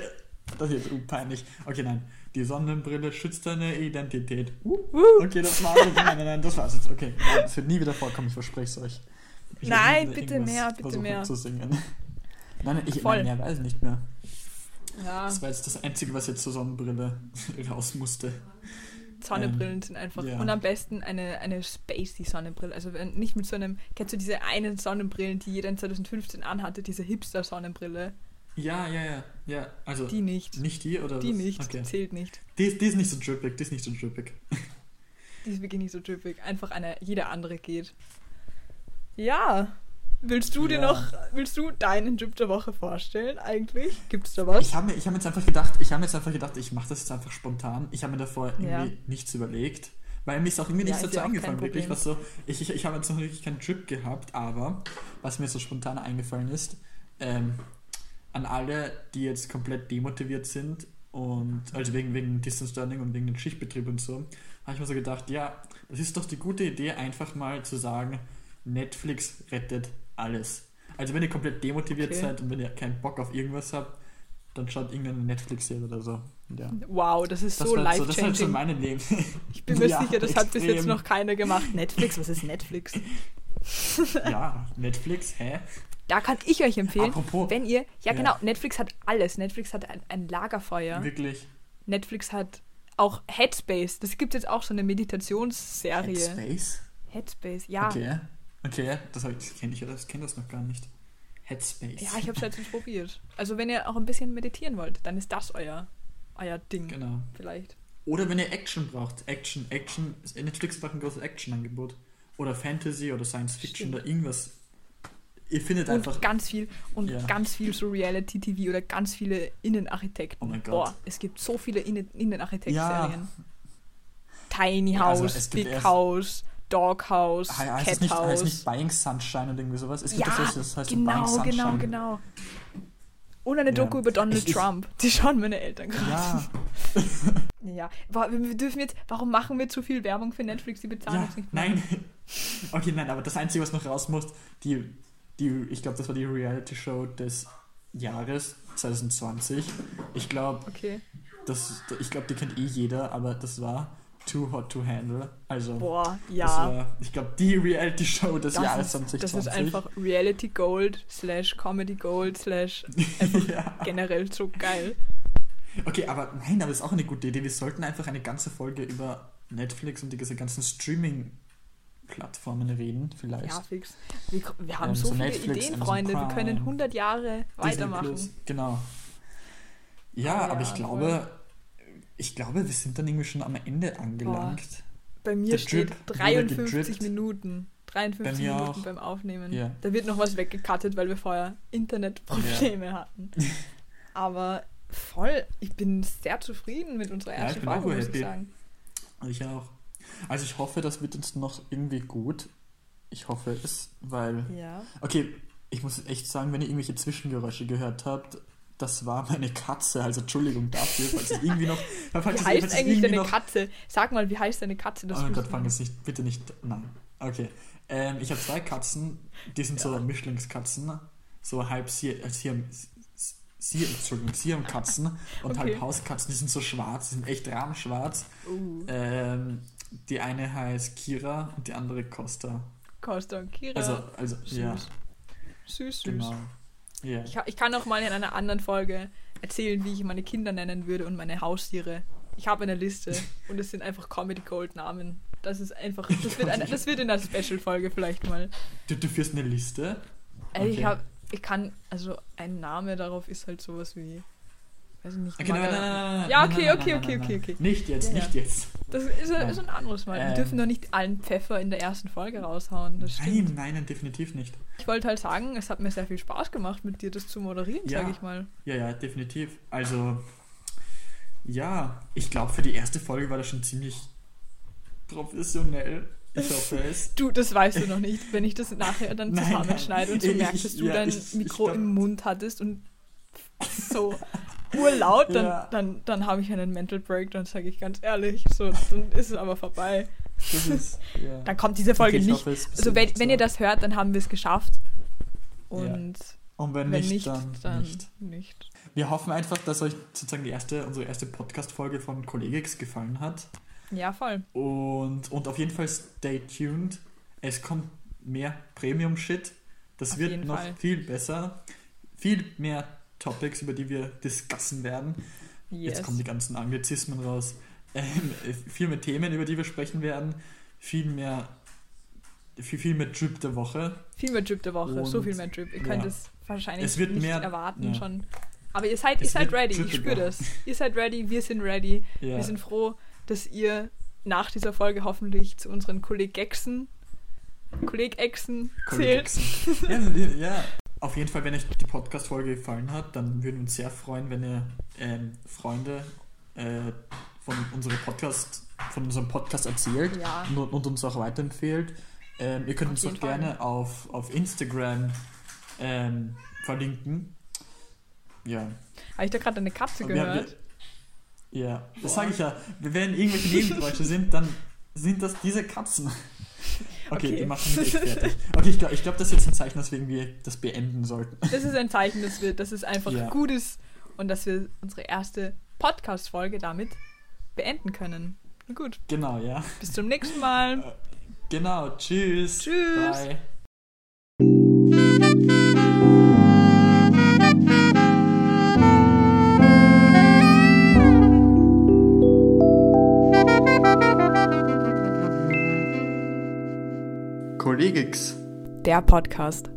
Das ist jetzt unpeinlich. Okay, nein. Die Sonnenbrille schützt deine Identität. Uh, Woo. Okay, das war's jetzt. Nein, nein, nein, das war's jetzt. Okay, nein, das wird nie wieder vorkommen, ich verspreche es euch. Nein, bitte mehr, bitte mehr. zu singen. Nein, nein, ich Voll. nein, mehr weiß ich nicht mehr. Ja, Das war jetzt das Einzige, was jetzt zur Sonnenbrille raus musste. Sonnenbrillen sind einfach. ja. Und am besten eine, eine Spacey-Sonnenbrille. Also wenn, nicht mit so einem. Kennst du diese einen Sonnenbrillen, die jeder in 2015 anhatte, diese Hipster-Sonnenbrille? Ja, ja, ja, ja. Also Die nicht. nicht die oder Die was? nicht. Okay. Zählt nicht. Die, ist- die ist nicht so drippig, die ist nicht so drippig. Die ist wirklich nicht so typisch. Einfach eine, jeder andere geht. Ja. Willst du dir Ja. noch, willst du deinen Drip der Woche vorstellen eigentlich? Gibt's da was? Ich habe mir, ich hab jetzt einfach gedacht, ich habe mir jetzt einfach gedacht, ich mache das jetzt einfach spontan. Ich habe mir davor irgendwie Ja. nichts überlegt. Weil mir ist auch irgendwie nichts dazu eingefallen, wirklich. Was so, ich ich, ich habe jetzt noch wirklich keinen Trip gehabt, aber was mir so spontan eingefallen ist, ähm, an alle, die jetzt komplett demotiviert sind und also wegen, wegen Distance Learning und wegen dem Schichtbetrieb und so, habe ich mir so gedacht, ja, das ist doch die gute Idee, einfach mal zu sagen, Netflix rettet alles. Also wenn ihr komplett demotiviert Okay. seid und wenn ihr keinen Bock auf irgendwas habt, dann schaut irgendeine Netflix-Serie oder so. Ja. Wow, das ist Das, so war so, das ist halt so life-changing. mein Leben. ich bin mir Ja, sicher, das hat bis jetzt extrem. noch keiner gemacht. Netflix, was ist Netflix? ja, Netflix, hä? Da kann ich euch empfehlen, Apropos, wenn ihr, ja, Ja. genau, Netflix hat alles. Netflix hat ein, ein Lagerfeuer. wirklich, Netflix hat auch Headspace. Das gibt jetzt auch so eine Meditationsserie. Headspace? Headspace, ja. Okay, okay, das, das kenne ich, das kenne das noch gar nicht. Headspace. Ja, ich habe es letztens probiert. Also wenn ihr auch ein bisschen meditieren wollt, dann ist das euer, euer Ding. Genau. Vielleicht. Oder wenn ihr Action braucht, Action, Action, Netflix macht ein großes Action-Angebot. Oder Fantasy oder Science Fiction Stimmt. oder irgendwas. Ihr findet Und einfach, ganz viel und Ja. ganz viel so Reality-TV oder ganz viele Innenarchitekten. Oh mein Gott. Boah, es gibt so viele Innen Innenarchitekt-Serien. Tiny Ja, House, also es gibt Big House, Dog House, He- heißt, Cat nicht, heißt House. nicht Buying Sunshine oder irgendwie sowas? Es gibt ja, das, das heißt so Buying genau, Sunshine. genau, genau. Und eine Ja. Doku über Donald Ich- Trump. Die schauen meine Eltern gerade. Ja, Ja. Wir dürfen jetzt, warum machen wir zu viel Werbung für Netflix? Die bezahlen ja, uns nicht mehr. nein. Okay, nein, aber das Einzige, was noch raus muss, die, die ich glaube, das war die Reality-Show des Jahres 2020. Ich glaube, Okay. das, ich glaube, die kennt eh jeder, aber das war Too Hot to Handle. Also, Boah, das ja. war, ich glaube, die Reality-Show des Das Jahres ist, 2020. das ist einfach Reality Gold slash Comedy Gold slash ja. generell so geil. Okay, aber nein, aber das ist auch eine gute Idee. Wir sollten einfach eine ganze Folge über Netflix und diese ganzen Streaming-Plattformen reden, vielleicht. Ja, fix. Wir, wir haben Ähm, so so viele Netflix, Ideen, Freunde. Wir Prime, können 100 Jahre Disney weitermachen. Plus, Genau. Ja, Ah, aber ja, ich glaube, ich glaube, wir sind dann irgendwie schon am Ende angelangt. Bei mir Der steht Drip wurde 53 gedrippt. Minuten. 53 Bei mir Minuten auch. beim Aufnehmen. Ja. Da wird noch was weggekattet, weil wir vorher Internetprobleme hatten. Aber voll, ich bin sehr zufrieden mit unserer Ja, ersten auch Folge, muss ich sagen. Ich auch. Also ich hoffe, das wird uns noch irgendwie gut. Ich hoffe es, weil. Ja. Okay, ich muss echt sagen, wenn ihr irgendwelche Zwischengeräusche gehört habt, das war meine Katze. Also Entschuldigung dafür, falls es irgendwie noch. Falls Wie es- heißt es eigentlich deine noch, Katze? Sag mal, wie heißt deine Katze? Das Oh mein Gott, fang jetzt nicht, bitte nicht. Nein. Okay. Ähm, ich habe zwei Katzen, die sind so Mischlingskatzen, so halb Sie als Siam, Sie, Entschuldigung, Siamkatzen und Okay. halb Hauskatzen, die sind so schwarz, die sind echt rahmschwarz. Uh, Ähm, die eine heißt Kira und die andere Costa. Costa und Kira. Also, also, süß. ja, süß, süß. genau. Ja. Ich, ich kann auch mal in einer anderen Folge erzählen, wie ich meine Kinder nennen würde und meine Haustiere. Ich habe eine Liste und es sind einfach Comedy Gold Namen. Das ist einfach, das wird, eine, das wird in einer Special-Folge vielleicht mal. Du, du führst eine Liste? Ich Okay. habe, ich kann, also ein Name darauf ist halt sowas wie weiß ich nicht. Okay, nein, nein, nein, nein, Ja, nein, okay, nein, okay, nein, okay, nein, okay, nein. okay. Nicht jetzt, Ja, nicht ja. jetzt. Das ist, ein- Nein. ist ein anderes Mal. Wir Ähm. dürfen doch nicht allen Pfeffer in der ersten Folge raushauen. Nein, nein, nein, definitiv nicht. Ich wollte halt sagen, es hat mir sehr viel Spaß gemacht, mit dir das zu moderieren, Ja. sage ich mal. Ja, ja, definitiv. Also, ja, ich glaube, für die erste Folge war das schon ziemlich professionell. Ich hoffe es. Du, das weißt du noch nicht, wenn ich das nachher dann Nein, zusammenschneide und so ich- merkst, ich- dass du ja, dein ich- ich Mikro glaub- im Mund hattest und so urlaut, dann, Ja. dann, dann habe ich einen Mental Break, dann sage ich ganz ehrlich, so, dann ist es aber vorbei. Ist, ja. Dann kommt diese Folge Okay, ich nicht. hoffe, Also wenn, wenn ihr das hört, dann haben wir es geschafft. Und Und wenn, wenn nicht, nicht, dann, dann nicht. nicht. Wir hoffen einfach, dass euch sozusagen die erste, unsere erste Podcast-Folge von Kollegix gefallen hat. Ja, voll. Und, und auf jeden Fall stay tuned. Es kommt mehr Premium-Shit. Das Auf wird noch Fall. viel besser. Viel mehr Topics, über die wir discussen werden. Yes. Jetzt kommen die ganzen Anglizismen raus. Ähm, äh, viel mehr Themen, über die wir sprechen werden. Viel mehr, viel, viel mehr Drip der Woche. Viel mehr Drip der Woche, so Und- viel mehr Drip. Ihr ja. könnt es wahrscheinlich Es nicht mehr- erwarten ja. schon. Aber ihr seid, ihr seid ready, ich spüre das. Ihr seid ready, wir sind ready. Ja. Wir sind froh, dass ihr nach dieser Folge hoffentlich zu unseren Kollegexen, Kollegexen zählt. Kollegixen. ja, ja, auf jeden Fall, wenn euch die Podcast-Folge gefallen hat, dann würden wir uns sehr freuen, wenn ihr ähm, Freunde äh, von unserem Podcast, von unserem Podcast erzählt Ja. und, und uns auch weiterempfehlt. Ähm, ihr könnt Auf uns auch Fall. gerne auf, auf Instagram ähm, verlinken. Ja. Habe ich da gerade eine Katze Wir- wir- gehört? Ja, das sage ich ja. Wenn irgendwelche Nebengeräusche sind, dann sind das diese Katzen. Okay, Okay. die machen mich fertig. Okay, ich glaube, ich glaub, das ist jetzt ein Zeichen, dass wir das beenden sollten. Das ist ein Zeichen, dass, wir, dass es einfach Ja. gut ist und dass wir unsere erste Podcast-Folge damit beenden können. Na gut, Genau, ja. bis zum nächsten Mal. Genau, tschüss. Tschüss. Bye. Kollegix. Der Podcast.